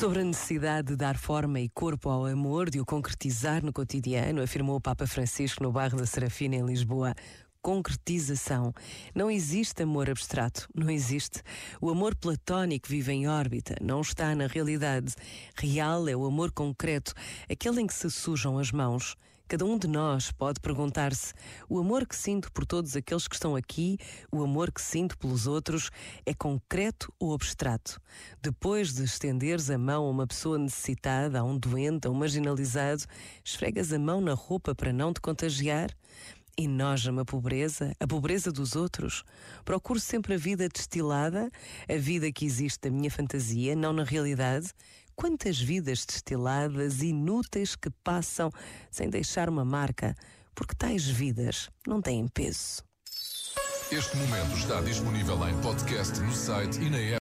Sobre a necessidade de dar forma e corpo ao amor, de o concretizar no cotidiano, afirmou o Papa Francisco no bairro da Serafina, em Lisboa. Concretização. Não existe amor abstrato, não existe. O amor platónico vive em órbita, não está na realidade. Real é o amor concreto, aquele em que se sujam as mãos. Cada um de nós pode perguntar-se: o amor que sinto por todos aqueles que estão aqui, o amor que sinto pelos outros, é concreto ou abstrato? Depois de estenderes a mão a uma pessoa necessitada, a um doente, a um marginalizado, esfregas a mão na roupa para não te contagiar? Enoja-me a pobreza, a pobreza dos outros. Procuro sempre a vida destilada, a vida que existe na minha fantasia, não na realidade. Quantas vidas destiladas, inúteis que passam sem deixar uma marca, porque tais vidas não têm peso. Este momento está disponível em podcast no site e na app.